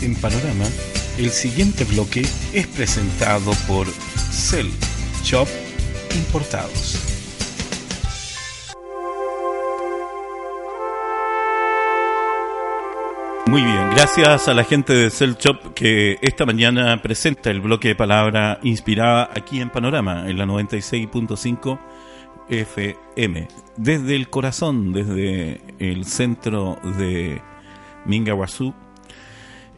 En Panorama, el siguiente bloque es presentado por Cell Shop Importados. Muy bien, gracias a la gente de Cell Shop que esta mañana presenta el bloque de palabra inspirada aquí en Panorama, en la 96.5 FM, desde el corazón, desde el centro de Mingaguazú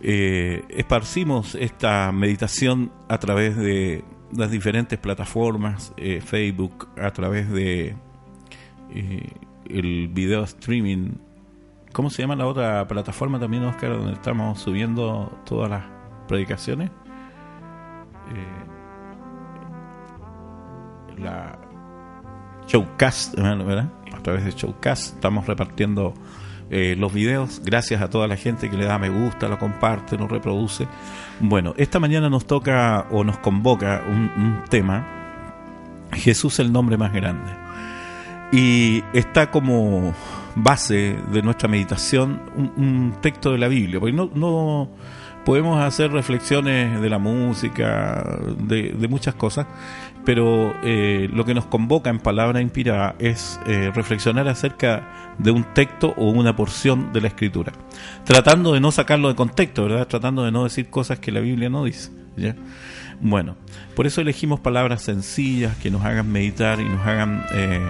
eh, esparcimos esta meditación a través de las diferentes plataformas, eh, Facebook, a través de eh, el video streaming. ¿Cómo se llama la otra plataforma también, Oscar, donde estamos subiendo todas las predicaciones? la Showcast, ¿verdad? A través de Showcast estamos repartiendo eh, los videos, gracias a toda la gente que le da me gusta, lo comparte, lo reproduce. Bueno, esta mañana nos toca o nos convoca un, tema, Jesús el nombre más grande. Y está como base de nuestra meditación un, texto de la Biblia, porque no, no podemos hacer reflexiones de la música, de, de muchas cosas, pero eh, lo que nos convoca en palabra inspirada es eh, reflexionar acerca de un texto o una porción de la escritura, tratando de no sacarlo de contexto, ¿verdad? Tratando de no decir cosas que la Biblia no dice. Bueno, por eso elegimos palabras sencillas que nos hagan meditar y nos hagan eh,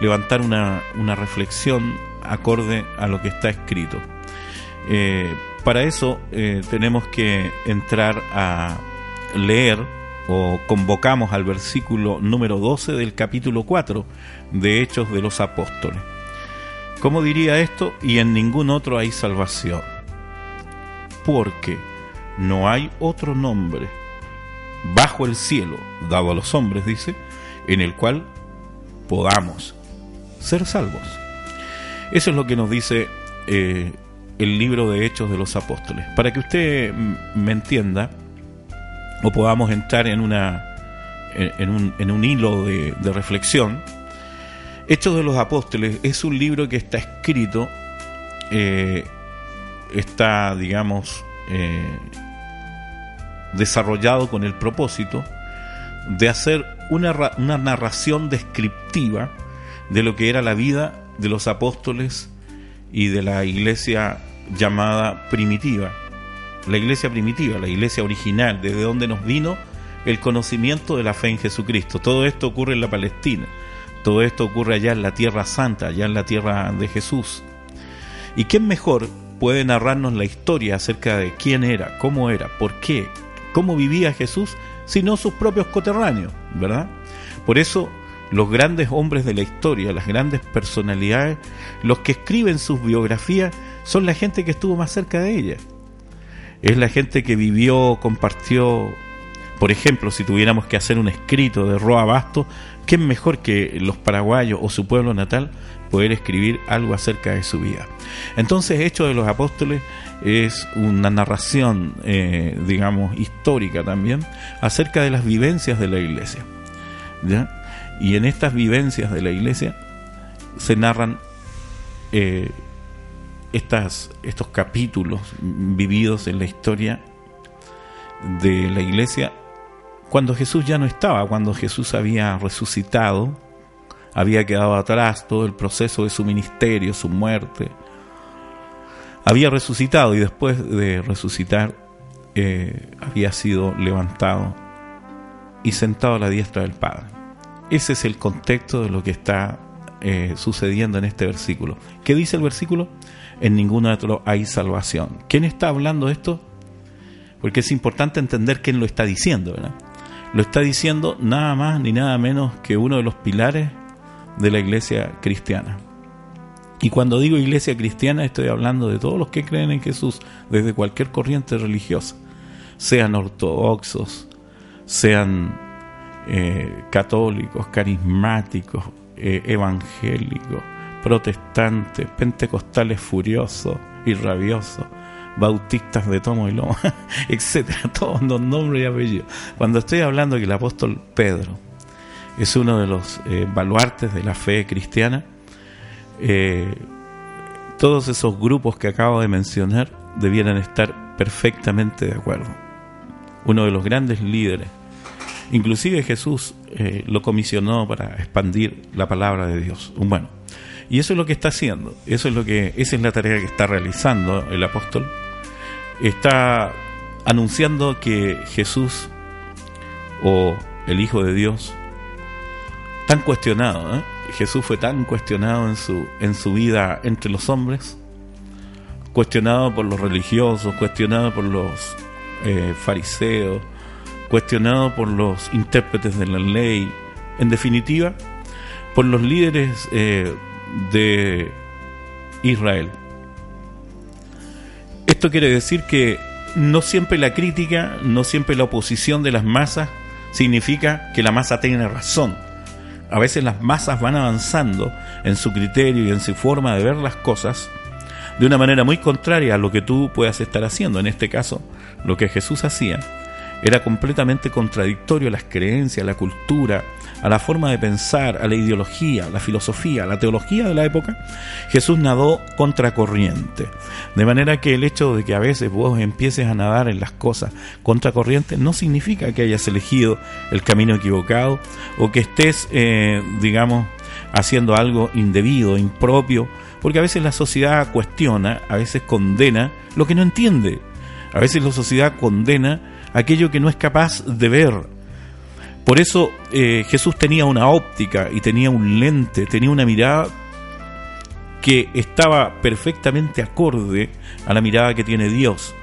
levantar una, una, reflexión acorde a lo que está escrito. para eso tenemos que entrar a leer o convocamos al versículo número 12 del capítulo 4 de Hechos de los Apóstoles. ¿Cómo diría esto? Y en ningún otro hay salvación. Porque no hay otro nombre bajo el cielo dado a los hombres, dice, en el cual podamos ser salvos. Eso es lo que nos dice eh, el libro de Hechos de los Apóstoles. Para que usted me entienda, o podamos entrar en, una, en, un, en un hilo de, reflexión. Hechos de los Apóstoles es un libro que está escrito, eh, está, digamos, eh, desarrollado con el propósito de hacer una, una narración descriptiva de lo que era la vida de los apóstoles y de la iglesia llamada primitiva la iglesia primitiva, la iglesia original, desde donde nos vino el conocimiento de la fe en Jesucristo. Todo esto ocurre en la Palestina, todo esto ocurre allá en la tierra santa, allá en la tierra de Jesús. ¿Y quién mejor puede narrarnos la historia acerca de quién era, cómo era, por qué, cómo vivía Jesús, sino sus propios coterráneos, ¿verdad? Por eso los grandes hombres de la historia, las grandes personalidades, los que escriben sus biografías, son la gente que estuvo más cerca de ella es la gente que vivió, compartió, por ejemplo, si tuviéramos que hacer un escrito de Roa Basto, ¿qué mejor que los paraguayos o su pueblo natal poder escribir algo acerca de su vida? Entonces, Hechos de los Apóstoles es una narración, eh, digamos, histórica también, acerca de las vivencias de la iglesia. ¿ya? Y en estas vivencias de la iglesia se narran eh, estos capítulos vividos en la historia de la iglesia cuando Jesús ya no estaba, cuando Jesús había resucitado, había quedado atrás todo el proceso de su ministerio, su muerte. Había resucitado y después de resucitar eh, había sido levantado y sentado a la diestra del Padre. Ese es el contexto de lo que está eh, sucediendo en este versículo. ¿Qué dice el versículo? En ningún otro hay salvación. ¿Quién está hablando esto? Porque es importante entender quién lo está diciendo. Lo está diciendo nada más ni nada menos que uno de los pilares de la iglesia cristiana. Y cuando digo iglesia cristiana estoy hablando de todos los que creen en Jesús, desde cualquier corriente religiosa, sean ortodoxos, sean eh, católicos, carismáticos, eh, evangélicos, protestantes, pentecostales furiosos y rabiosos, bautistas de tomo y lomo, etcétera, todos los nombres y apellidos. Cuando estoy hablando que el apóstol Pedro es uno de los eh, baluartes de la fe cristiana, eh, todos esos grupos que acabo de mencionar debieran estar perfectamente de acuerdo. Uno de los grandes líderes, inclusive Jesús eh, lo comisionó para expandir la palabra de Dios. Bueno, y eso es lo que está haciendo, eso es lo que, esa es la tarea que está realizando el apóstol. Está anunciando que Jesús o el Hijo de Dios, tan cuestionado, ¿eh? Jesús fue tan cuestionado en su, en su vida entre los hombres, cuestionado por los religiosos, cuestionado por los eh, fariseos, cuestionado por los intérpretes de la ley, en definitiva, por los líderes eh, de Israel. Esto quiere decir que no siempre la crítica, no siempre la oposición de las masas significa que la masa tiene razón a veces las masas van avanzando en su criterio y en su forma de ver las cosas de una manera muy contraria a lo que tú puedas estar haciendo. En este caso, lo que Jesús hacía era completamente contradictorio a las creencias, a la cultura, a la forma de pensar, a la ideología, a la filosofía, a la teología de la época, Jesús nadó contracorriente. De manera que el hecho de que a veces vos empieces a nadar en las cosas contracorriente no significa que hayas elegido el camino equivocado o que estés, eh, digamos, haciendo algo indebido, impropio, porque a veces la sociedad cuestiona, a veces condena lo que no entiende. A veces la sociedad condena aquello que no es capaz de ver, por eso eh, Jesús tenía una óptica y tenía un lente, tenía una mirada que estaba perfectamente acorde a la mirada que tiene Dios.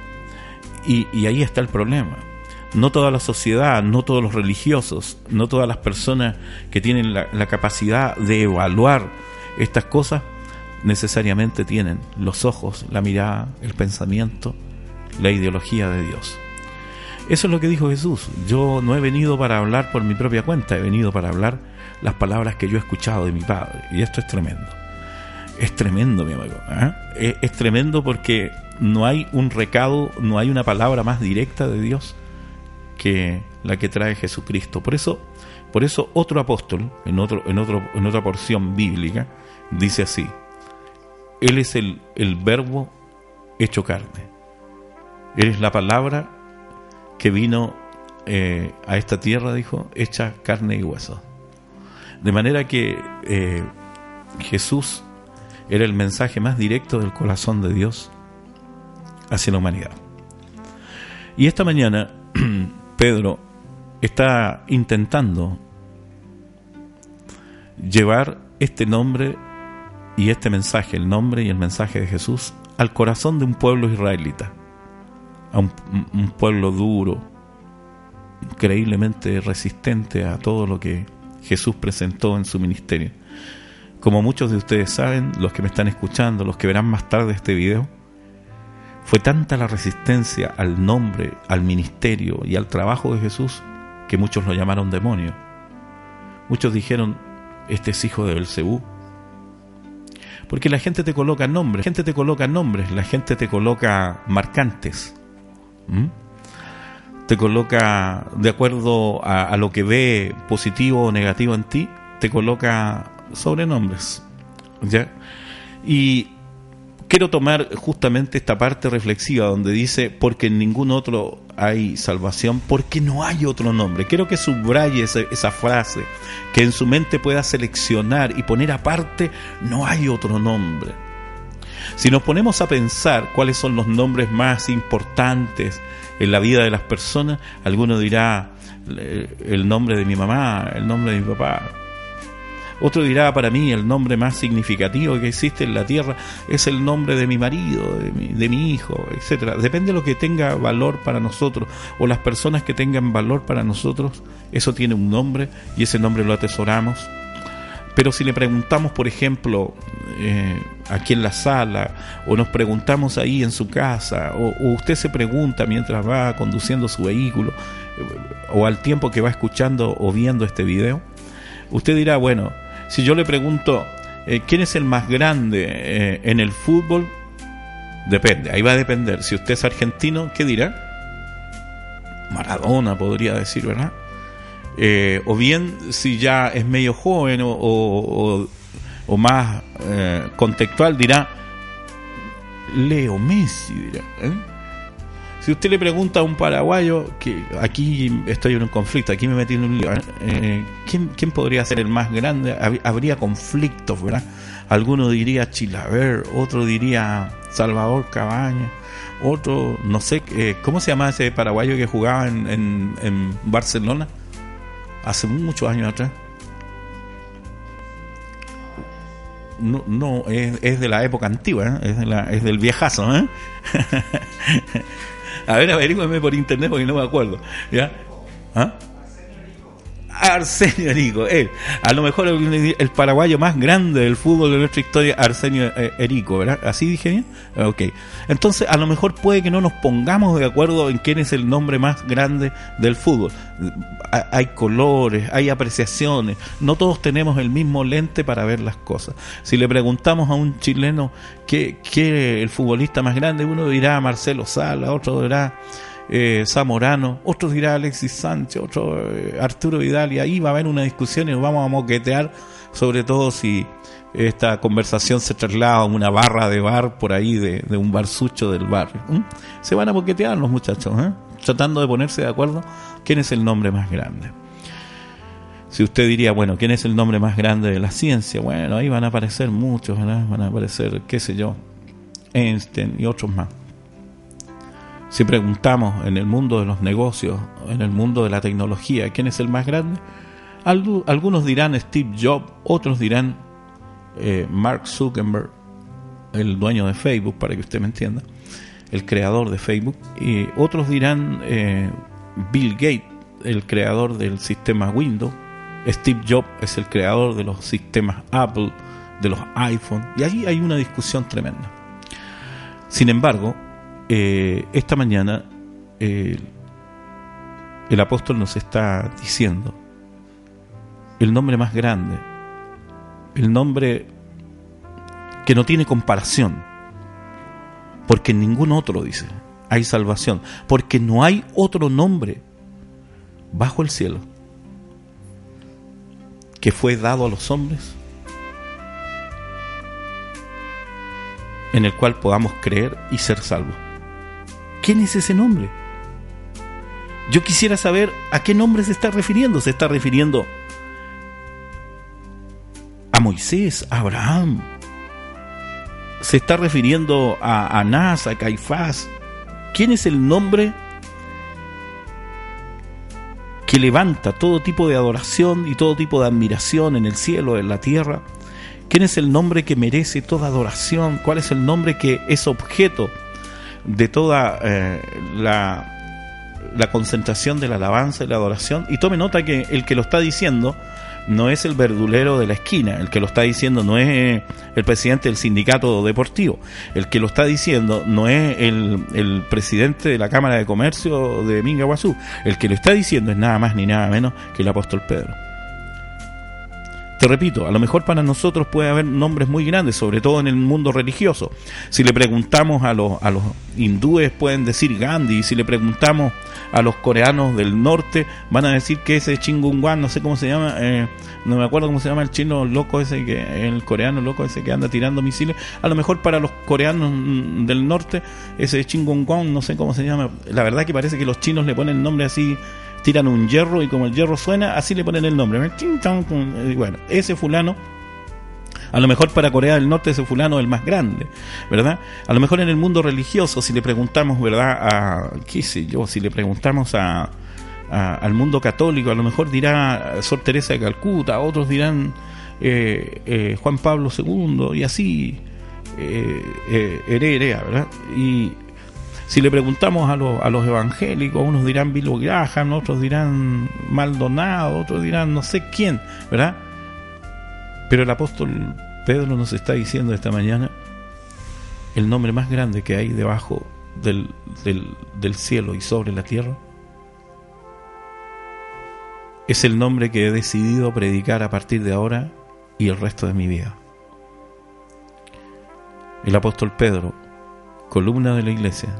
Y, ahí está el problema. No toda la sociedad, no todos los religiosos, no todas las personas que tienen la capacidad de evaluar estas cosas necesariamente tienen los ojos, la mirada, el pensamiento, la ideología de Dios. Eso es lo que dijo Jesús. Yo no he venido para hablar por mi propia cuenta, he venido para hablar las palabras que yo he escuchado de mi Padre. Y esto es tremendo. Es tremendo, mi amigo. ¿eh? Es, tremendo porque no hay un recado, no hay una palabra más directa de Dios que la que trae Jesucristo. Por eso, por eso otro apóstol, en, otro, en, otro, en otra porción bíblica, dice así, Él es el, el verbo hecho carne. Él es la palabra que vino eh, a esta tierra, dijo, hecha carne y hueso. De manera que eh, Jesús era el mensaje más directo del corazón de Dios hacia la humanidad. Y esta mañana Pedro está intentando llevar este nombre y este mensaje, el nombre y el mensaje de Jesús, al corazón de un pueblo israelita a un, pueblo duro, increíblemente resistente a todo lo que Jesús presentó en su ministerio. Como muchos de ustedes saben, los que me están escuchando, los que verán más tarde este video, fue tanta la resistencia al nombre, al ministerio y al trabajo de Jesús que muchos lo llamaron demonio. Muchos dijeron, este es hijo de Belcebú. Porque la gente te coloca nombres, la gente te coloca nombres, la gente te coloca marcantes. ¿Mm? Te coloca de acuerdo a, lo que ve positivo o negativo en ti, te coloca sobrenombres. ¿ya? Y quiero tomar justamente esta parte reflexiva donde dice, porque en ningún otro hay salvación, porque no hay otro nombre. Quiero que subraye esa, esa, frase, que en su mente pueda seleccionar y poner aparte, no hay otro nombre. Si nos ponemos a pensar cuáles son los nombres más importantes en la vida de las personas, alguno dirá el nombre de mi mamá, el nombre de mi papá. Otro dirá para mí el nombre más significativo que existe en la tierra es el nombre de mi marido, de mi, de mi hijo, etcétera. Depende de lo que tenga valor para nosotros o las personas que tengan valor para nosotros, eso tiene un nombre y ese nombre lo atesoramos Pero si le preguntamos, por ejemplo, eh, aquí en la sala, o nos preguntamos ahí en su casa, o, usted se pregunta mientras va conduciendo su vehículo, eh, o al tiempo que va escuchando o viendo este video, usted dirá, bueno, si yo le pregunto, eh, ¿quién es el más grande en el fútbol? Depende, ahí va a depender. Si usted es argentino, ¿qué dirá? Maradona podría decir, ¿verdad? Eh, o bien si ya es medio joven o, más eh, contextual dirá Leo Messi dirá ¿eh? si usted le pregunta a un paraguayo que aquí estoy en un conflicto aquí me metí en un lío ¿quién, ¿quién, podría ser el más grande habría conflictos verdad alguno diría Chilaver otro diría Salvador Cabaña otro no sé cómo se llama ese paraguayo que jugaba en, en Barcelona hace muchos años atrás. No, no es, es de la época antigua, ¿eh? es, de la, es del viejazo. ¿eh? a ver, averígüeme por internet porque no me acuerdo. ¿Ya? ¿Ah? Arsenio Erico, él. A lo mejor el, paraguayo más grande del fútbol de nuestra historia, Arsenio eh, Erico, ¿verdad? ¿Así dije bien? Ok. Entonces, a lo mejor puede que no nos pongamos de acuerdo en quién es el nombre más grande del fútbol. Hay colores, hay apreciaciones. No todos tenemos el mismo lente para ver las cosas. Si le preguntamos a un chileno qué, qué el futbolista más grande, uno dirá Marcelo Sala, otro dirá eh, Zamorano, otros dirá Alexis Sánchez, otro eh, Arturo Vidal, y ahí va a haber una discusión y nos vamos a moquetear, sobre todo si esta conversación se traslada a una barra de bar por ahí, de, un barsucho del barrio. Se van a moquetear los muchachos, ¿eh? tratando de ponerse de acuerdo quién es el nombre más grande. Si usted diría, bueno, ¿quién es el nombre más grande de la ciencia? Bueno, ahí van a aparecer muchos, van a aparecer, qué sé yo, Einstein y otros más. Si preguntamos en el mundo de los negocios, en el mundo de la tecnología, ¿quién es el más grande? Algunos dirán Steve Jobs, otros dirán eh, Mark Zuckerberg, el dueño de Facebook, para que usted me entienda, el creador de Facebook, y otros dirán eh, Bill Gates, el creador del sistema Windows, Steve Jobs es el creador de los sistemas Apple, de los iPhone, y ahí hay una discusión tremenda. Sin embargo, eh, esta mañana el apóstol nos está diciendo el nombre más grande, el nombre que no tiene comparación, porque ningún otro, dice, hay salvación, porque no hay otro nombre bajo el cielo que fue dado a los hombres en el cual podamos creer y ser salvos. ¿Quién es ese nombre? Yo quisiera saber a qué nombre se está refiriendo. Se está refiriendo a Moisés, a Abraham. Se está refiriendo a Anás, a Caifás. ¿Quién es el nombre que levanta todo tipo de adoración y todo tipo de admiración en el cielo, en la tierra? ¿Quién es el nombre que merece toda adoración? ¿Cuál es el nombre que es objeto de toda eh, la, la concentración de la alabanza y la adoración. Y tome nota que el que lo está diciendo no es el verdulero de la esquina, el que lo está diciendo no es el presidente del sindicato deportivo, el que lo está diciendo no es el, el presidente de la Cámara de Comercio de Mingaguazú, el que lo está diciendo es nada más ni nada menos que el apóstol Pedro. Te repito, a lo mejor para nosotros puede haber nombres muy grandes, sobre todo en el mundo religioso. Si le preguntamos a los, a los hindúes, pueden decir Gandhi. Si le preguntamos a los coreanos del norte, van a decir que ese Chingunguan, no sé cómo se llama, eh, no me acuerdo cómo se llama el chino loco ese, que el coreano loco ese que anda tirando misiles. A lo mejor para los coreanos del norte, ese Chingunguan, no sé cómo se llama. La verdad que parece que los chinos le ponen nombre así tiran un hierro y como el hierro suena, así le ponen el nombre. Bueno, ese fulano, a lo mejor para Corea del Norte ese fulano es el más grande, ¿verdad? A lo mejor en el mundo religioso, si le preguntamos, ¿verdad? A, qué sé yo, si le preguntamos a, al mundo católico, a lo mejor dirá Sor Teresa de Calcuta, otros dirán eh, eh, Juan Pablo II y así, eh, eh, ¿verdad? Y si le preguntamos a, los, a los evangélicos, unos dirán Graham, otros dirán Maldonado, otros dirán no sé quién, ¿verdad? Pero el apóstol Pedro nos está diciendo esta mañana el nombre más grande que hay debajo del, del, cielo y sobre la tierra. Es el nombre que he decidido predicar a partir de ahora y el resto de mi vida. El apóstol Pedro, columna de la iglesia,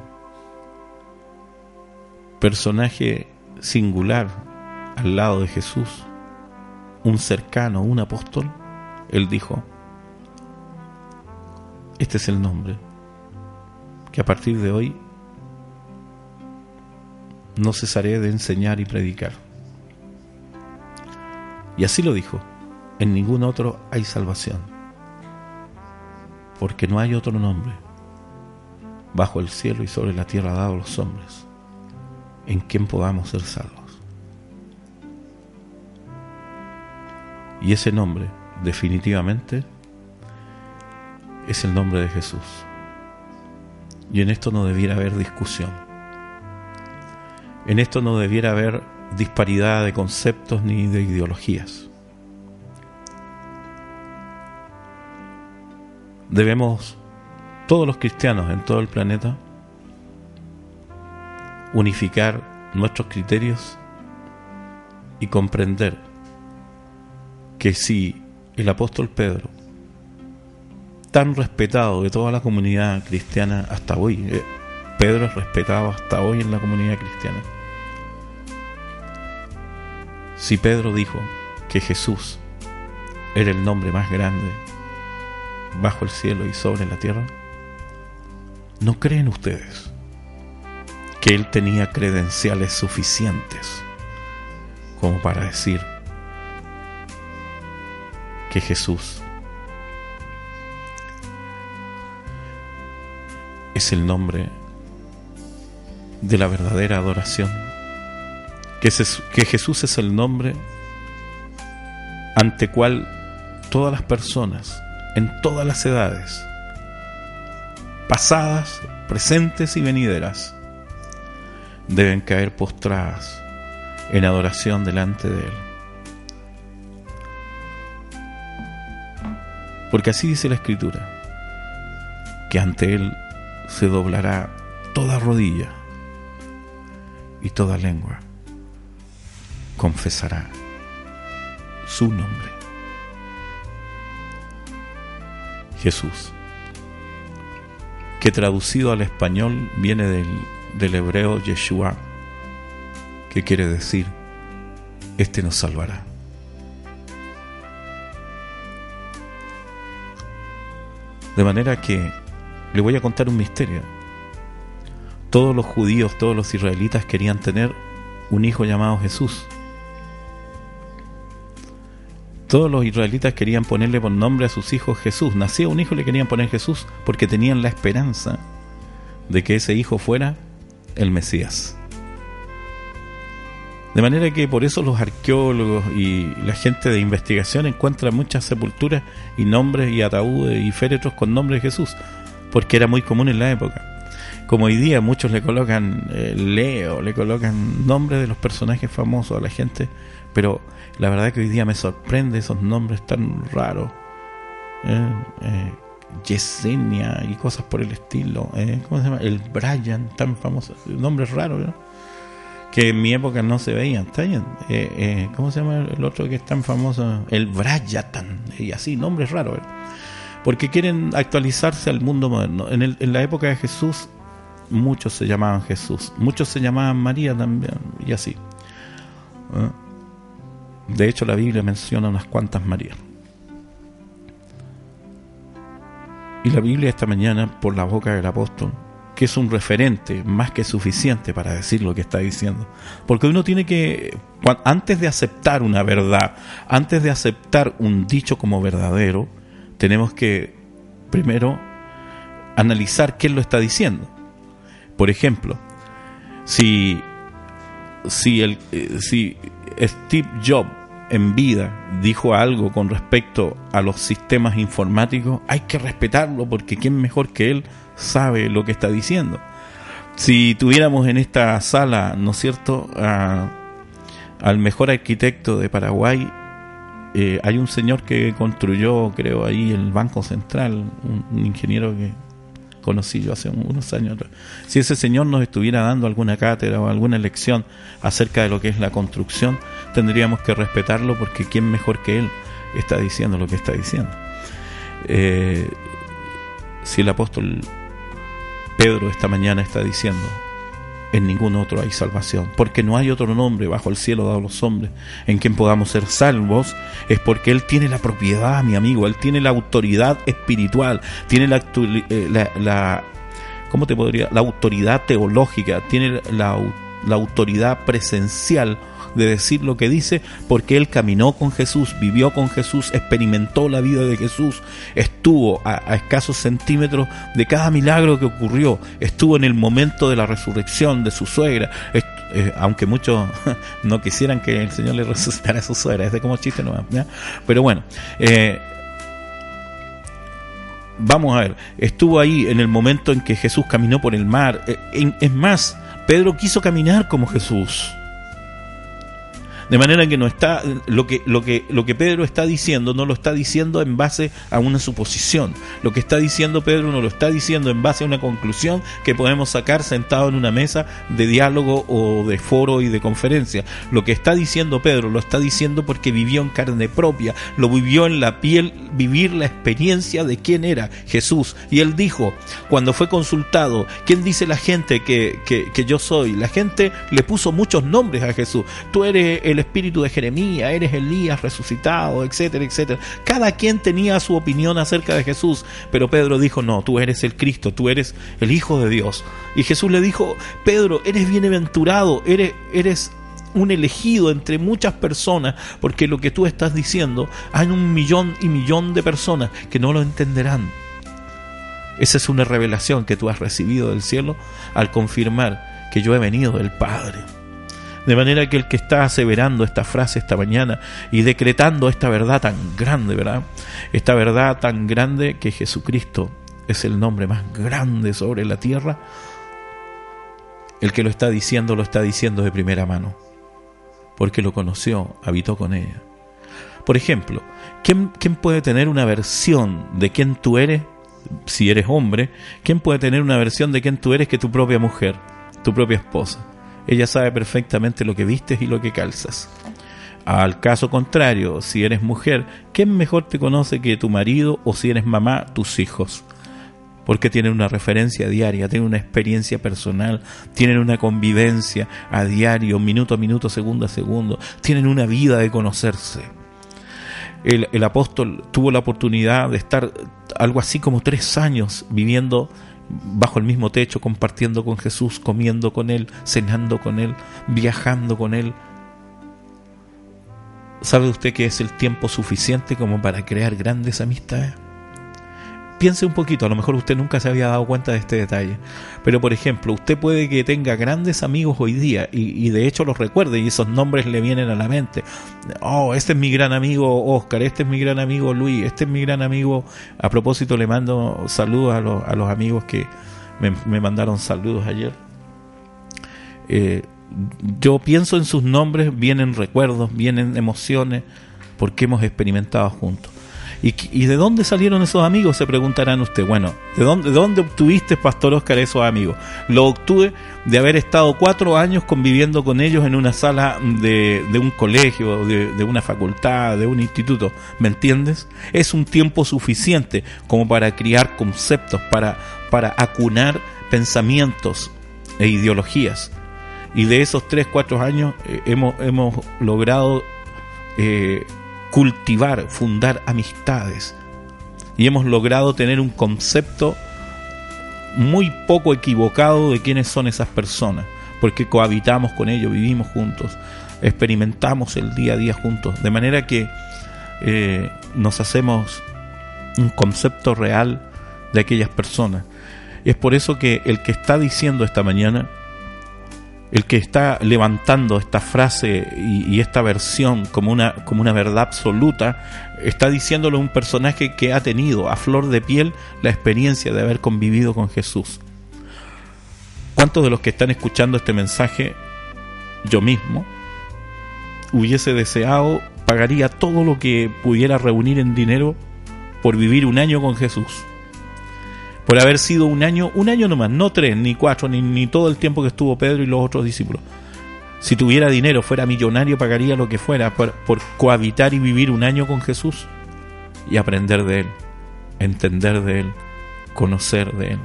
personaje singular al lado de Jesús, un cercano, un apóstol, él dijo, este es el nombre que a partir de hoy no cesaré de enseñar y predicar. Y así lo dijo, en ningún otro hay salvación, porque no hay otro nombre bajo el cielo y sobre la tierra dado a los hombres en quien podamos ser salvos. Y ese nombre, definitivamente, es el nombre de Jesús. Y en esto no debiera haber discusión. En esto no debiera haber disparidad de conceptos ni de ideologías. Debemos, todos los cristianos en todo el planeta, unificar nuestros criterios y comprender que si el apóstol Pedro tan respetado de toda la comunidad cristiana hasta hoy. Eh, Pedro es respetado hasta hoy en la comunidad cristiana. Si Pedro dijo que Jesús era el nombre más grande bajo el cielo y sobre la tierra, ¿no creen ustedes que él tenía credenciales suficientes como para decir que Jesús es el nombre de la verdadera adoración. Que, que Jesús es el nombre ante cual todas las personas, en todas las edades, pasadas, presentes y venideras, deben caer postradas en adoración delante de Él. Porque así dice la Escritura, que ante Él se doblará toda rodilla y toda lengua confesará su nombre. Jesús, que traducido al español viene del, del hebreo Yeshua, que quiere decir, este nos salvará. De manera que le voy a contar un misterio. Todos los judíos, todos los israelitas querían tener un hijo llamado Jesús. Todos los israelitas querían ponerle por nombre a sus hijos Jesús. Nacía un hijo y le querían poner Jesús porque tenían la esperanza de que ese hijo fuera el Mesías. De manera que por eso los arqueólogos y la gente de investigación encuentran muchas sepulturas y nombres y ataúdes y féretros con nombre de Jesús porque era muy común en la época. Como hoy día muchos le colocan eh, Leo, le colocan nombres de los personajes famosos a la gente, pero la verdad que hoy día me sorprende esos nombres tan raros. Eh, eh, Yesenia y cosas por el estilo. Eh, ¿Cómo se llama? El Brian, tan famoso. Nombres raros, que en mi época no se veían. ¿Está bien? ¿Cómo se llama el otro que es tan famoso? El Bryatan. Y así, nombres raros porque quieren actualizarse al mundo moderno. En, en la época de Jesús, muchos se llamaban Jesús, muchos se llamaban María también, y así. ¿Eh? De hecho, la Biblia menciona unas cuantas Marías. Y la Biblia esta mañana, por la boca del apóstol, que es un referente más que suficiente para decir lo que está diciendo. Porque uno tiene que, antes de aceptar una verdad, antes de aceptar un dicho como verdadero, tenemos que primero analizar quién lo está diciendo. Por ejemplo, si, si, el, eh, si Steve Jobs en vida dijo algo con respecto a los sistemas informáticos, hay que respetarlo porque quién mejor que él sabe lo que está diciendo. Si tuviéramos en esta sala, ¿no es cierto?, al mejor arquitecto de Paraguay, eh, hay un señor que construyó, creo, ahí el Banco Central, un, ingeniero que conocí yo hace unos años Si ese señor nos estuviera dando alguna cátedra o alguna lección acerca de lo que es la construcción, tendríamos que respetarlo porque quién mejor que él está diciendo lo que está diciendo. Eh, si el apóstol Pedro esta mañana está diciendo, en ningún otro hay salvación, porque no hay otro nombre bajo el cielo dado a los hombres en quien podamos ser salvos, es porque Él tiene la propiedad, mi amigo, Él tiene la autoridad espiritual, tiene la, eh, la, ¿cómo te podría? La autoridad teológica, tiene la autoridad presencial de decir lo que dice, porque él caminó con Jesús, vivió con Jesús, experimentó la vida de Jesús, estuvo a, escasos centímetros de cada milagro que ocurrió, estuvo en el momento de la resurrección de su suegra, eh, aunque muchos no quisieran que el Señor le resucitara a su suegra, es de como chiste nomás, pero bueno, eh, vamos a ver, estuvo ahí en el momento en que Jesús caminó por el mar. Eh, es más, Pedro quiso caminar como Jesús. De manera que no está lo que lo que lo que Pedro está diciendo no lo está diciendo en base a una suposición. Lo que está diciendo Pedro no lo está diciendo en base a una conclusión que podemos sacar sentado en una mesa de diálogo o de foro y de conferencia. Lo que está diciendo Pedro lo está diciendo porque vivió en carne propia, lo vivió en la piel, vivir la experiencia de quién era Jesús. Y él dijo, cuando fue consultado, ¿quién dice la gente que, que, que yo soy? La gente le puso muchos nombres a Jesús. Tú eres el espíritu de Jeremías, eres Elías resucitado, etcétera, etcétera. Cada quien tenía su opinión acerca de Jesús, pero Pedro dijo, no, tú eres el Cristo, tú eres el Hijo de Dios. Y Jesús le dijo, Pedro, eres bienaventurado, eres, eres un elegido entre muchas personas, porque lo que tú estás diciendo, hay un millón y millón de personas que no lo entenderán. Esa es una revelación que tú has recibido del cielo al confirmar que yo he venido del Padre. De manera que el que está aseverando esta frase esta mañana y decretando esta verdad tan grande, ¿verdad? Esta verdad tan grande que Jesucristo es el nombre más grande sobre la tierra, el que lo está diciendo lo está diciendo de primera mano, porque lo conoció, habitó con ella. Por ejemplo, ¿quién, ¿quién, puede tener una versión de quién tú eres, si eres hombre? ¿Quién puede tener una versión de quién tú eres que tu propia mujer, tu propia esposa? Ella sabe perfectamente lo que vistes y lo que calzas. Al caso contrario, si eres mujer, ¿quién mejor te conoce que tu marido o si eres mamá, tus hijos? Porque tienen una referencia diaria, tienen una experiencia personal, tienen una convivencia a diario, minuto a minuto, segundo a segundo, tienen una vida de conocerse. El, el apóstol tuvo la oportunidad de estar algo así como tres años viviendo bajo el mismo techo, compartiendo con Jesús, comiendo con Él, cenando con Él, viajando con Él. ¿Sabe usted que es el tiempo suficiente como para crear grandes amistades? Piense un poquito, a lo mejor usted nunca se había dado cuenta de este detalle, pero por ejemplo, usted puede que tenga grandes amigos hoy día y, de hecho los recuerde y esos nombres le vienen a la mente. Oh, este es mi gran amigo Oscar, este es mi gran amigo Luis, este es mi gran amigo. A propósito, le mando saludos a los, amigos que me, mandaron saludos ayer. Eh, yo pienso en sus nombres, vienen recuerdos, vienen emociones, porque hemos experimentado juntos. ¿Y, de dónde salieron esos amigos? Se preguntarán usted. Bueno, ¿de dónde, de dónde obtuviste, Pastor Oscar, esos amigos? Lo obtuve de haber estado cuatro años conviviendo con ellos en una sala de, un colegio, de, de, una facultad, de un instituto. ¿Me entiendes? Es un tiempo suficiente como para criar conceptos, para, para acunar pensamientos e ideologías. Y de esos tres, cuatro años eh, hemos, hemos logrado eh, cultivar, fundar amistades. Y hemos logrado tener un concepto muy poco equivocado de quiénes son esas personas, porque cohabitamos con ellos, vivimos juntos, experimentamos el día a día juntos, de manera que eh, nos hacemos un concepto real de aquellas personas. Es por eso que el que está diciendo esta mañana, el que está levantando esta frase y, esta versión como una, como una verdad absoluta, está diciéndolo un personaje que ha tenido a flor de piel la experiencia de haber convivido con Jesús. ¿Cuántos de los que están escuchando este mensaje, yo mismo, hubiese deseado, pagaría todo lo que pudiera reunir en dinero por vivir un año con Jesús. Por haber sido un año, un año nomás, no tres, ni cuatro, ni, ni todo el tiempo que estuvo Pedro y los otros discípulos. Si tuviera dinero, fuera millonario, pagaría lo que fuera por, por cohabitar y vivir un año con Jesús y aprender de Él, entender de Él, conocer de Él.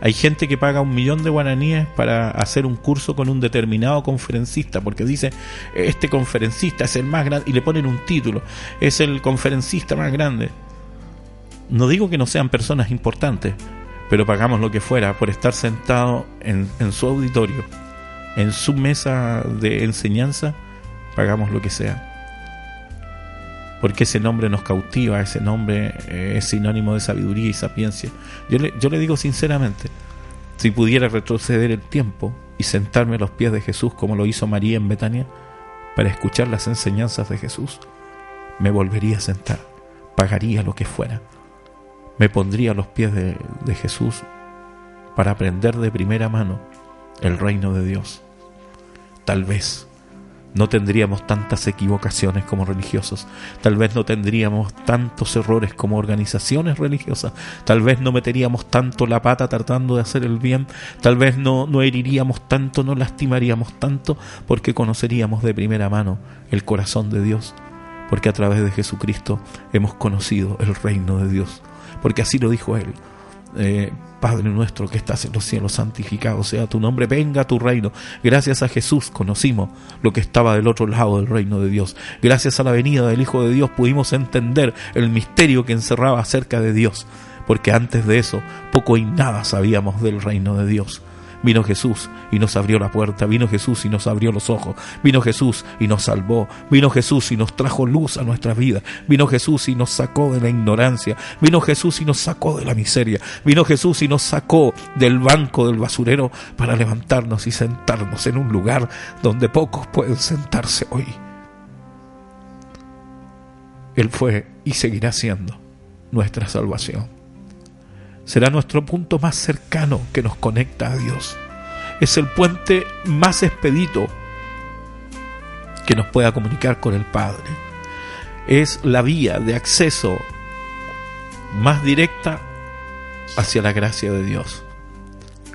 Hay gente que paga un millón de guaraníes para hacer un curso con un determinado conferencista, porque dice, este conferencista es el más grande, y le ponen un título, es el conferencista más grande. No digo que no sean personas importantes, pero pagamos lo que fuera por estar sentado en, su auditorio, en su mesa de enseñanza, pagamos lo que sea porque ese nombre nos cautiva, ese nombre eh, es sinónimo de sabiduría y sapiencia. Yo le, yo le digo sinceramente, si pudiera retroceder el tiempo y sentarme a los pies de Jesús como lo hizo María en Betania, para escuchar las enseñanzas de Jesús, me volvería a sentar, pagaría lo que fuera, me pondría a los pies de, Jesús para aprender de primera mano el reino de Dios. Tal vez no tendríamos tantas equivocaciones como religiosos, tal vez no tendríamos tantos errores como organizaciones religiosas, tal vez no meteríamos tanto la pata tratando de hacer el bien, tal vez no, no heriríamos tanto, no lastimaríamos tanto, porque conoceríamos de primera mano el corazón de Dios, porque a través de Jesucristo hemos conocido el reino de Dios, porque así lo dijo Él. Eh, Padre nuestro que estás en los cielos, santificado sea tu nombre, venga a tu reino. Gracias a Jesús conocimos lo que estaba del otro lado del reino de Dios. Gracias a la venida del Hijo de Dios pudimos entender el misterio que encerraba acerca de Dios, porque antes de eso poco y nada sabíamos del reino de Dios. Vino Jesús y nos abrió la puerta, vino Jesús y nos abrió los ojos, vino Jesús y nos salvó, vino Jesús y nos trajo luz a nuestra vida, vino Jesús y nos sacó de la ignorancia, vino Jesús y nos sacó de la miseria, vino Jesús y nos sacó del banco del basurero para levantarnos y sentarnos en un lugar donde pocos pueden sentarse hoy. Él fue y seguirá siendo nuestra salvación será nuestro punto más cercano que nos conecta a Dios. Es el puente más expedito que nos pueda comunicar con el Padre. Es la vía de acceso más directa hacia la gracia de Dios.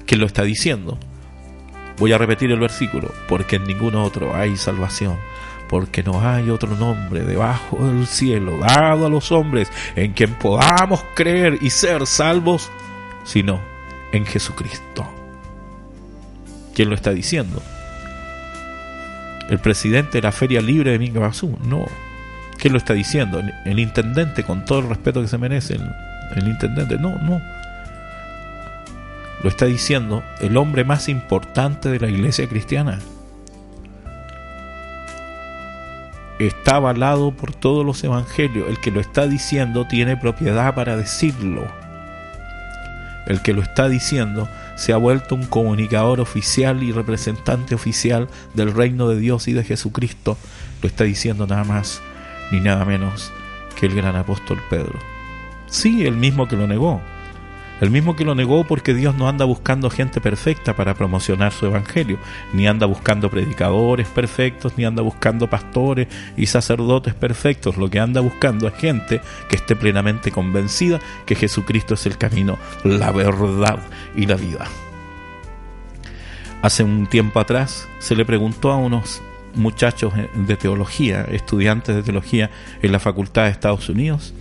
¿Quién lo está diciendo? Voy a repetir el versículo, porque en ningún otro hay salvación porque no hay otro nombre debajo del cielo dado a los hombres en quien podamos creer y ser salvos, sino en Jesucristo. ¿Quién lo está diciendo? ¿El presidente de la Feria Libre de Mingabazú? No. ¿Quién lo está diciendo? ¿El intendente, con todo el respeto que se merece, el intendente? No, no. Lo está diciendo el hombre más importante de la iglesia cristiana, está avalado por todos los evangelios. El que lo está diciendo tiene propiedad para decirlo. El que lo está diciendo se ha vuelto un comunicador oficial y representante oficial del reino de Dios y de Jesucristo. Lo está diciendo nada más ni nada menos que el gran apóstol Pedro. Sí, el mismo que lo negó. El mismo que lo negó porque Dios no anda buscando gente perfecta para promocionar su evangelio, ni anda buscando predicadores perfectos, ni anda buscando pastores y sacerdotes perfectos. Lo que anda buscando es gente que esté plenamente convencida que Jesucristo es el camino, la verdad y la vida. Hace un tiempo atrás se le preguntó a unos muchachos de teología, estudiantes de teología en la Facultad de Estados Unidos,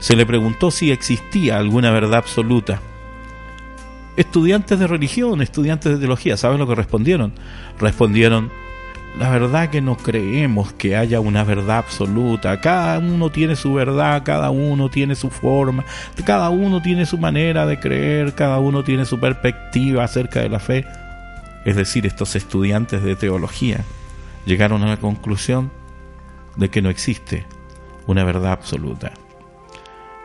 se le preguntó si existía alguna verdad absoluta. Estudiantes de religión, estudiantes de teología, ¿saben lo que respondieron? Respondieron, la verdad que no creemos que haya una verdad absoluta. Cada uno tiene su verdad, cada uno tiene su forma, cada uno tiene su manera de creer, cada uno tiene su perspectiva acerca de la fe. Es decir, estos estudiantes de teología llegaron a la conclusión de que no existe una verdad absoluta.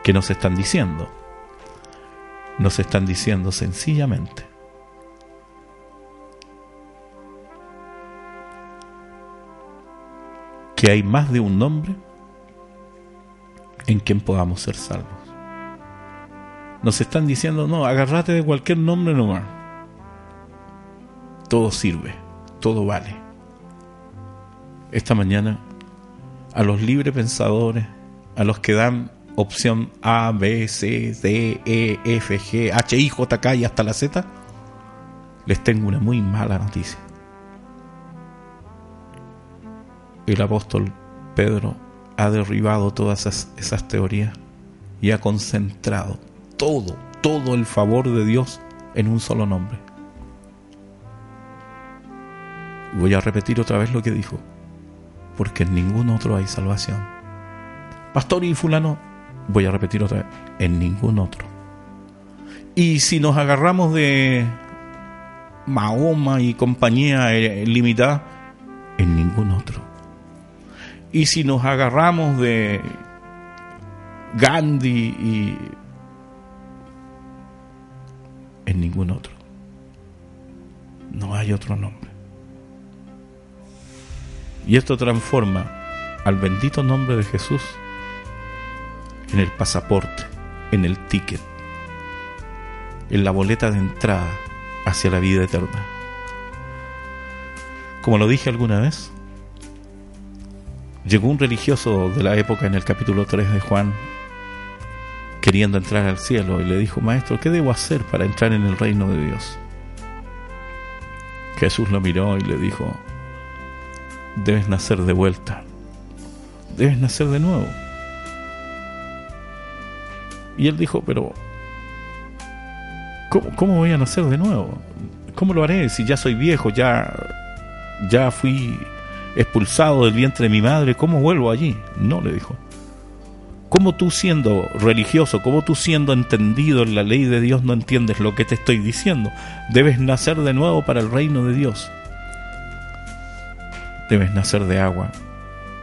¿Qué nos están diciendo? Nos están diciendo sencillamente que hay más de un nombre en quien podamos ser salvos. Nos están diciendo, no, agárrate de cualquier nombre nomás. Todo sirve, todo vale. esta mañana a los libre pensadores, a los que dan opción A, B, C, D, E, F, G, H, I, J, K y hasta la Z, les tengo una muy mala noticia. El apóstol Pedro ha derribado todas esas, esas teorías y ha concentrado todo, todo el favor de Dios en un solo nombre. Voy a repetir otra vez lo que dijo, porque en ningún otro hay salvación. Pastor y fulano, voy a repetir otra vez, en ningún otro. Y si nos agarramos de Mahoma y compañía eh, limitada, en ningún otro. Y si nos agarramos de Gandhi y en ningún otro. No hay otro nombre. Y esto transforma al bendito nombre de Jesús en el pasaporte, en el ticket, en la boleta de entrada hacia la vida eterna. Como lo dije alguna vez, llegó un religioso de la época en el capítulo 3 de Juan queriendo entrar al cielo y le dijo, Maestro, ¿qué debo hacer para entrar en el reino de Dios? Jesús lo miró y le dijo, debes nacer de vuelta, debes nacer de nuevo. Y él dijo, pero ¿cómo, voy a nacer de nuevo? ¿Cómo lo haré si ya soy viejo, ya, ya fui expulsado del vientre de mi madre? ¿Cómo vuelvo allí? No, le dijo. ¿Cómo tú siendo religioso, cómo tú siendo entendido en la ley de Dios no entiendes lo que te estoy diciendo? Debes nacer de nuevo para el reino de Dios. Debes nacer de agua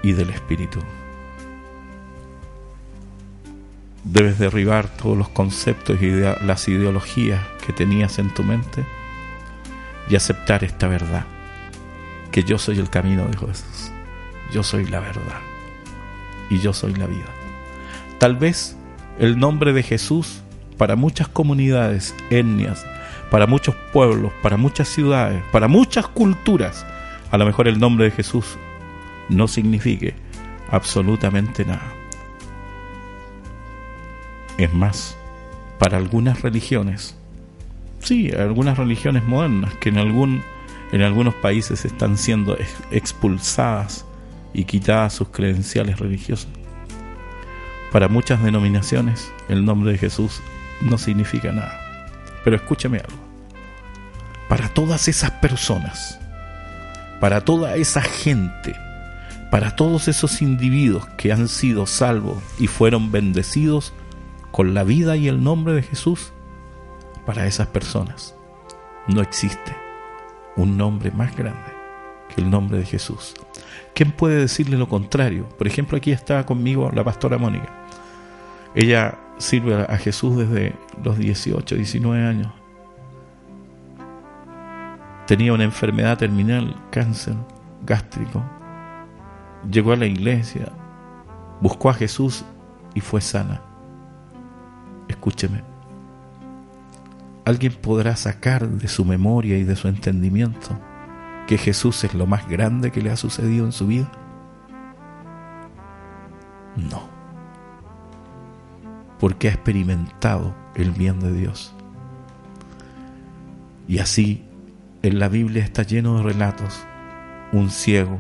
y del Espíritu. Debes derribar todos los conceptos y las ideologías que tenías en tu mente y aceptar esta verdad, que yo soy el camino, dijo Jesús. Yo soy la verdad y yo soy la vida. Tal vez el nombre de Jesús para muchas comunidades, etnias, para muchos pueblos, para muchas ciudades, para muchas culturas, a lo mejor el nombre de Jesús no signifique absolutamente nada. Es más, para algunas religiones, sí, algunas religiones modernas que en, algún, en algunos países están siendo expulsadas y quitadas sus credenciales religiosas para muchas denominaciones el nombre de Jesús no significa nada. Pero escúchame algo. Para todas esas personas, para toda esa gente, para todos esos individuos que han sido salvos y fueron bendecidos con la vida y el nombre de Jesús, para esas personas no existe un nombre más grande que el nombre de Jesús. ¿Quién puede decirle lo contrario? Por ejemplo, aquí está conmigo la pastora Mónica. Ella sirve a Jesús desde los 18, 19 años. Tenía una enfermedad terminal, cáncer gástrico. Llegó a la iglesia, buscó a Jesús y fue sana. Escúcheme. ¿Alguien podrá sacar de su memoria y de su entendimiento que Jesús es lo más grande que le ha sucedido en su vida? No porque ha experimentado el bien de Dios. Y así en la Biblia está lleno de relatos. Un ciego,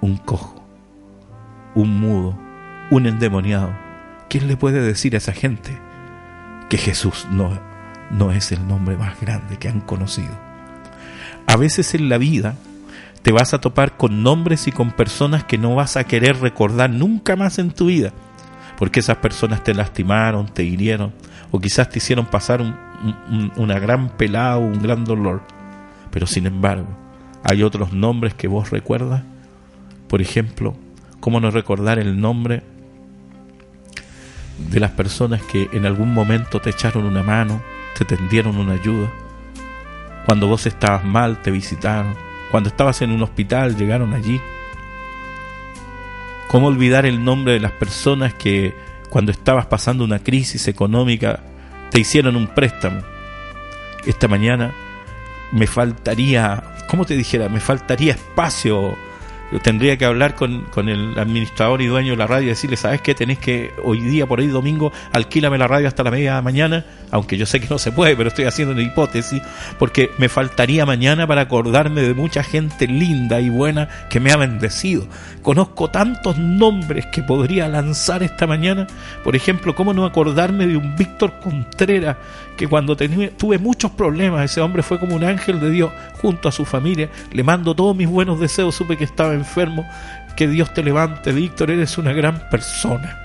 un cojo, un mudo, un endemoniado. ¿Quién le puede decir a esa gente que Jesús no, no es el nombre más grande que han conocido? A veces en la vida te vas a topar con nombres y con personas que no vas a querer recordar nunca más en tu vida porque esas personas te lastimaron, te hirieron, o quizás te hicieron pasar una gran pelada o un gran dolor. Pero sin embargo, hay otros nombres que vos recuerdas. Por ejemplo, ¿cómo no recordar el nombre de las personas que en algún momento te echaron una mano, te tendieron una ayuda? Cuando vos estabas mal, te visitaron. Cuando estabas en un hospital, llegaron allí ¿Cómo olvidar el nombre de las personas que cuando estabas pasando una crisis económica te hicieron un préstamo? Esta mañana me faltaría, ¿cómo te dijera? Me faltaría espacio tendría que hablar con, con, el administrador y dueño de la radio y decirle, ¿sabes qué? Tenés que hoy día, por ahí domingo, alquílame la radio hasta la media mañana, aunque yo sé que no se puede, pero estoy haciendo una hipótesis, porque me faltaría mañana para acordarme de mucha gente linda y buena que me ha bendecido. Conozco tantos nombres que podría lanzar esta mañana, por ejemplo, ¿cómo no acordarme de un Víctor Contreras que cuando tuve muchos problemas, ese hombre fue como un ángel de Dios junto a su familia, le mando todos mis buenos deseos, supe que estaba enfermo, que Dios te levante, Víctor, eres una gran persona.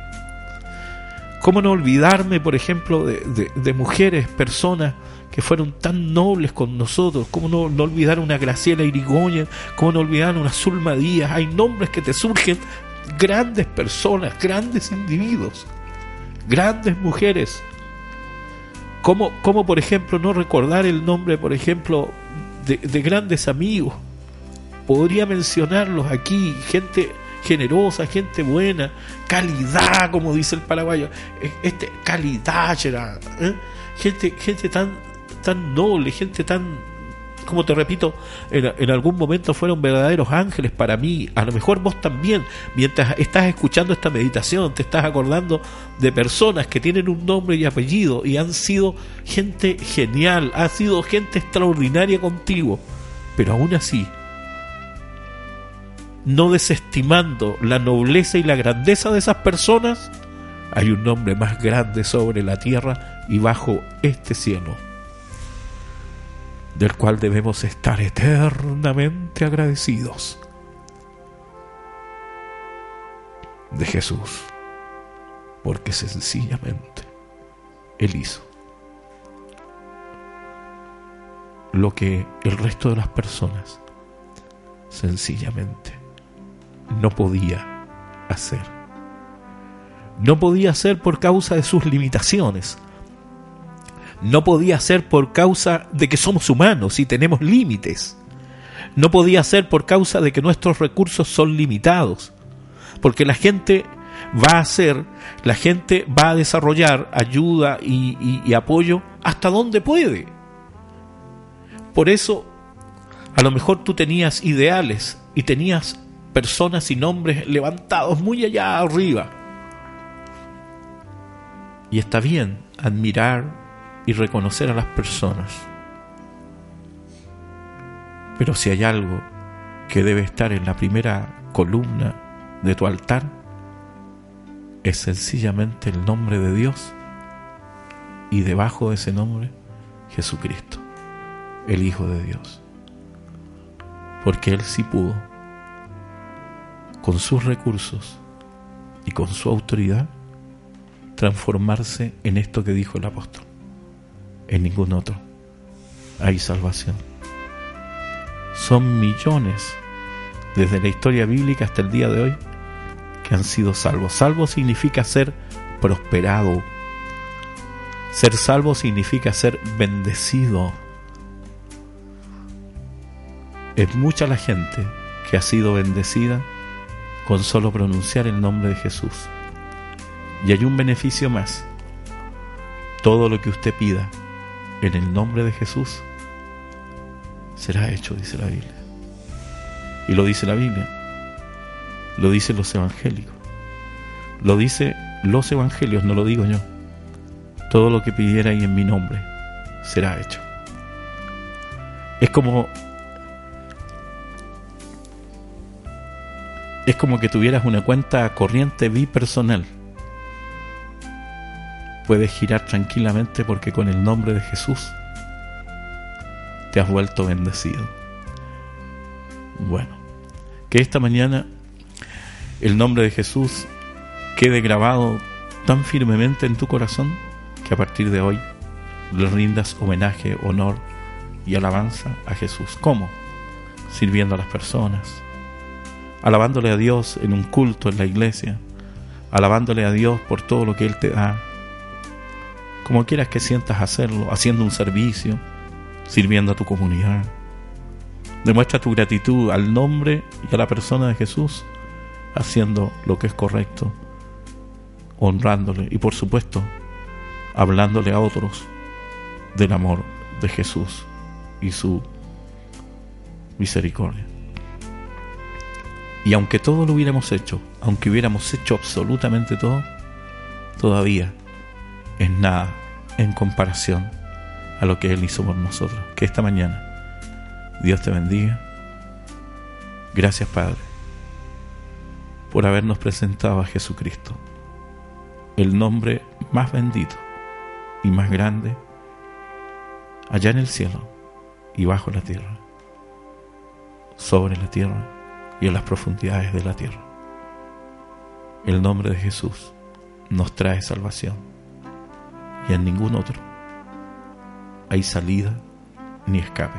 ¿Cómo no olvidarme, por ejemplo, de, mujeres, personas que fueron tan nobles con nosotros? ¿Cómo no, olvidar una Graciela Irigoyen? ¿Cómo no olvidar una Zulma Díaz? Hay nombres que te surgen, grandes personas, grandes individuos, grandes mujeres. ¿Cómo, cómo por ejemplo, no recordar el nombre, por ejemplo, de grandes amigos? Podría mencionarlos aquí, gente generosa, gente buena, calidad, como dice el paraguayo, e, este, calidad, ¿eh? gente, gente tan, tan noble, gente tan, como te repito, en, en, algún momento fueron verdaderos ángeles para mí, a lo mejor vos también, mientras estás escuchando esta meditación, te estás acordando de personas que tienen un nombre y apellido y han sido gente genial, ha sido gente extraordinaria contigo, pero aún así, no desestimando la nobleza y la grandeza de esas personas, hay un nombre más grande sobre la tierra y bajo este cielo, del cual debemos estar eternamente agradecidos. De Jesús, porque sencillamente Él hizo lo que el resto de las personas sencillamente no podía hacer. No podía hacer por causa de sus limitaciones. No podía hacer por causa de que somos humanos y tenemos límites. No podía hacer por causa de que nuestros recursos son limitados. Porque la gente va a hacer, la gente va a desarrollar ayuda y, y apoyo hasta donde puede. Por eso, a lo mejor tú tenías ideales y tenías personas y nombres levantados muy allá arriba. Y está bien admirar y reconocer a las personas. Pero si hay algo que debe estar en la primera columna de tu altar, es sencillamente el nombre de Dios y debajo de ese nombre Jesucristo, el Hijo de Dios. Porque Él sí pudo con sus recursos y con su autoridad, transformarse en esto que dijo el apóstol. En ningún otro hay salvación. Son millones desde la historia bíblica hasta el día de hoy que han sido salvos. Salvo significa ser prosperado. Ser salvo significa ser bendecido. Es mucha la gente que ha sido bendecida con solo pronunciar el nombre de Jesús. Y hay un beneficio más. Todo lo que usted pida en el nombre de Jesús será hecho, dice la Biblia. Y lo dice la Biblia. Lo dicen los evangélicos. Lo dice los evangelios, no lo digo yo. Todo lo que pidiera ahí en mi nombre será hecho. Es como es como que tuvieras una cuenta corriente bipersonal. Puedes girar tranquilamente porque con el nombre de Jesús te has vuelto bendecido. Bueno, que esta mañana el nombre de Jesús quede grabado tan firmemente en tu corazón que a partir de hoy le rindas homenaje, honor y alabanza a Jesús. ¿Cómo? Sirviendo a las personas, alabándole a Dios en un culto en la iglesia, alabándole a Dios por todo lo que Él te da, como quieras que sientas hacerlo, haciendo un servicio, sirviendo a tu comunidad. Demuestra tu gratitud al nombre y a la persona de Jesús, haciendo lo que es correcto, honrándole y por supuesto, hablándole a otros del amor de Jesús y su misericordia. Y aunque todo lo hubiéramos hecho, aunque hubiéramos hecho absolutamente todo, todavía es nada en comparación a lo que Él hizo por nosotros. Que esta mañana Dios te bendiga. Gracias Padre por habernos presentado a Jesucristo, el nombre más bendito y más grande allá en el cielo y bajo la tierra, sobre la tierra y en las profundidades de la tierra. El nombre de Jesús nos trae salvación y en ningún otro hay salida ni escape.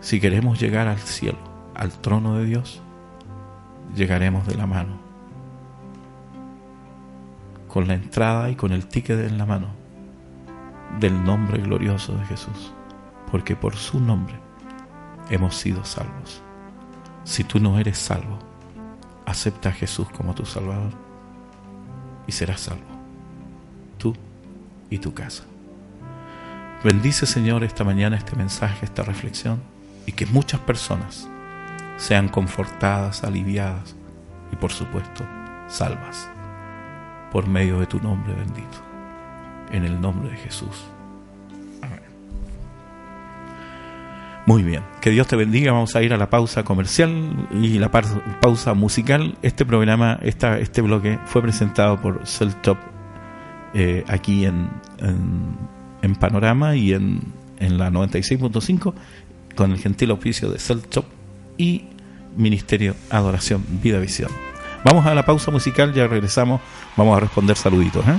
Si queremos llegar al cielo, al trono de Dios, llegaremos de la mano, con la entrada y con el ticket en la mano del nombre glorioso de Jesús, porque por su nombre hemos sido salvos. Si tú no eres salvo, acepta a Jesús como tu Salvador y serás salvo, tú y tu casa. Bendice Señor esta mañana este mensaje, esta reflexión y que muchas personas sean confortadas, aliviadas y por supuesto salvas por medio de tu nombre bendito. En el nombre de Jesús. Muy bien, que Dios te bendiga. Vamos a ir a la pausa comercial y la pausa musical. Este programa, esta, este bloque fue presentado por Celtop eh, aquí en, en, Panorama y en, en la 96.5 con el gentil oficio de Celtop y Ministerio Adoración Vida Visión. Vamos a la pausa musical, ya regresamos, vamos a responder saluditos. ¿eh?